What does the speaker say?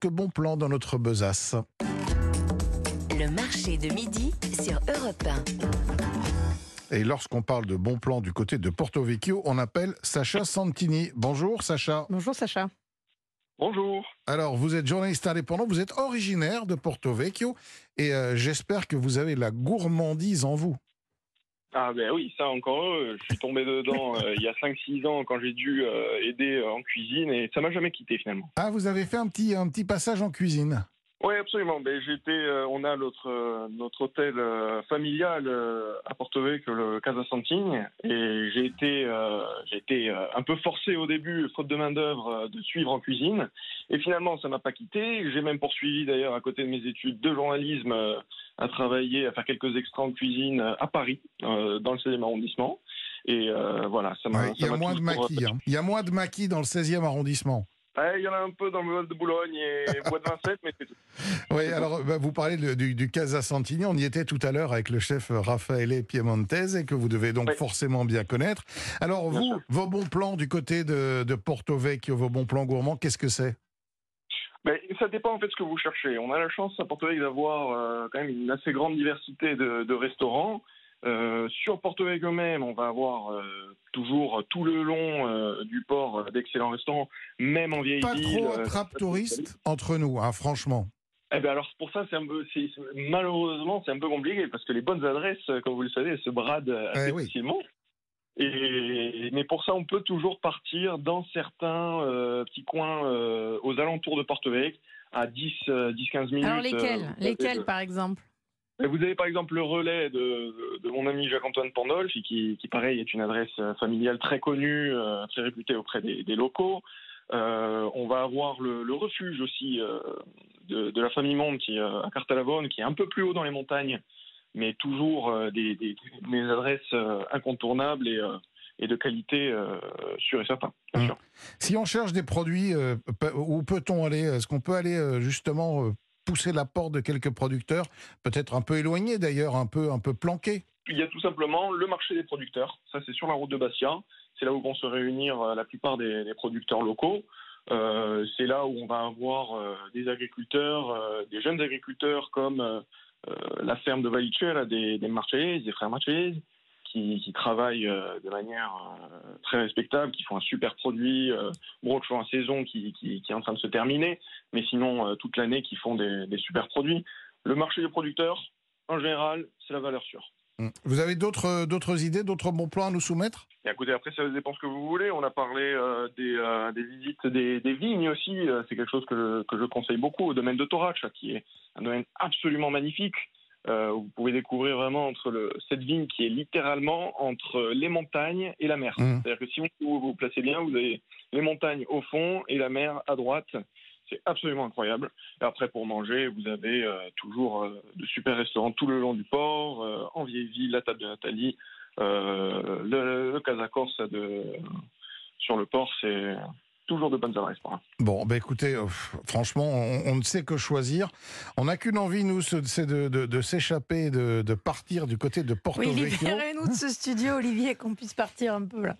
quelques bons plans dans notre besace. Le marché de midi sur Europe 1. Et lorsqu'on parle de bons plans du côté de Porto Vecchio, on appelle Sacha Santini. Bonjour Sacha. Bonjour Sacha. Bonjour. Alors, vous êtes journaliste indépendant, vous êtes originaire de Porto Vecchio et euh, j'espère que vous avez la gourmandise en vous. Ah ben oui, ça encore heureux. Je suis tombé dedans euh, il y a 5-6 ans quand j'ai dû euh, aider euh, en cuisine et ça m'a jamais quitté finalement. Ah, vous avez fait un petit, un petit passage en cuisine. Oui, absolument. Ben, j'étais, euh, on a notre, euh, notre hôtel euh, familial euh, à Porto Vecchio, le Casa Santini, et j'ai été, euh, j'ai été euh, un peu forcé au début, faute de main d'œuvre, de suivre en cuisine. Et finalement, ça m'a pas quitté. J'ai même poursuivi d'ailleurs à côté de mes études de journalisme euh, à travailler, à faire quelques extras en cuisine euh, à Paris, euh, dans le 16e arrondissement. Et euh, voilà, ça m'a. Ouais, il y ça a m'a moins de toujours- maquis. hein. Il y a moins de maquis dans le 16e arrondissement. Ouais, il y en a un peu dans le Val de Boulogne et Bois de Vincennes, mais c'est tout. Oui, alors bah, vous parlez de- du, du Casa Santini. On y était tout à l'heure avec le chef Raffaele Piemontese, et que vous devez donc Oui. forcément bien connaître. Alors, Bien vous, sûr. vos bons plans du côté de, de Porto Vecchio, vos bons plans gourmands, qu'est-ce que c'est? Ça dépend en fait de ce que vous cherchez. On a la chance à Porto Vecchio d'avoir euh, quand même une assez grande diversité de, de restaurants. Euh, sur Porto Vecchio même, on va avoir euh, toujours tout le long du port d'excellents restaurants, même en vieille Pas ville. trop euh, attrape touriste entre nous, hein, franchement. Eh ben alors pour ça, c'est un peu, malheureusement, c'est un peu compliqué parce que les bonnes adresses, comme vous le savez, elles se bradent assez Eh oui. facilement. Et, mais pour ça, on peut toujours partir dans certains euh, petits coins euh, aux alentours de Porto Vecchio à 10, euh, 10-15 minutes. Alors lesquels euh, Lesquels par exemple? Vous avez par exemple le relais de, de mon ami Jacques-Antoine Pandolfi, qui, qui pareil est une adresse euh, familiale très connue, euh, très réputée auprès des, des locaux. Euh, on va avoir le, le refuge aussi euh, de, de la famille Monde qui est euh, à Cartalavone, qui est un peu plus haut dans les montagnes, mais toujours euh, des, des, des adresses euh, incontournables et, euh, et de qualité sûre et certain, bien Hum. sûr. Si on cherche des produits, où peut-on aller Est-ce qu'on peut aller justement pousser la porte de quelques producteurs, peut-être un peu éloignés d'ailleurs, un peu, un peu planqués? Il y a tout simplement le marché des producteurs. Ça, c'est sur la route de Bastia. C'est là où vont se réunir la plupart des, des producteurs locaux. Euh, c'est là où on va avoir euh, des agriculteurs, euh, des jeunes agriculteurs comme la ferme de Valicella, des, des Marchese, des frères Marchese, qui, travaillent euh, de manière euh, très respectable, qui font un super produit, euh, brocho en saison qui, est en train de se terminer, mais sinon euh, toute l'année qui font des super produits. Le marché des producteurs, en général, c'est la valeur sûre. Vous avez d'autres d'autres idées, d'autres bons plans à nous soumettre? Et écoutez, après, ça dépend ce que vous voulez. On a parlé euh, des, euh, des visites des, des vignes aussi. Euh, c'est quelque chose que je, que je conseille beaucoup au domaine de Torac, qui est un domaine absolument magnifique. Euh, vous pouvez découvrir vraiment entre le, cette vigne qui est littéralement entre les montagnes et la mer. Mhm. C'est-à-dire que si vous vous placez bien, vous avez les montagnes au fond et la mer à droite. C'est absolument incroyable. Et après, pour manger, vous avez euh, toujours euh, de super restaurants tout le long du port, euh, en vieille ville, la table de Nathalie, euh, le, le Casa Corsa de, sur le port, c'est toujours de bonnes adresses. Bon, bah écoutez, euh, franchement, on, on ne sait que choisir. On n'a qu'une envie, nous, ce- c'est de, de- de s'échapper, de, de partir du côté de Porto Oui, Vecchio. libérez-nous de ce studio, Olivier, qu'on puisse partir un peu là.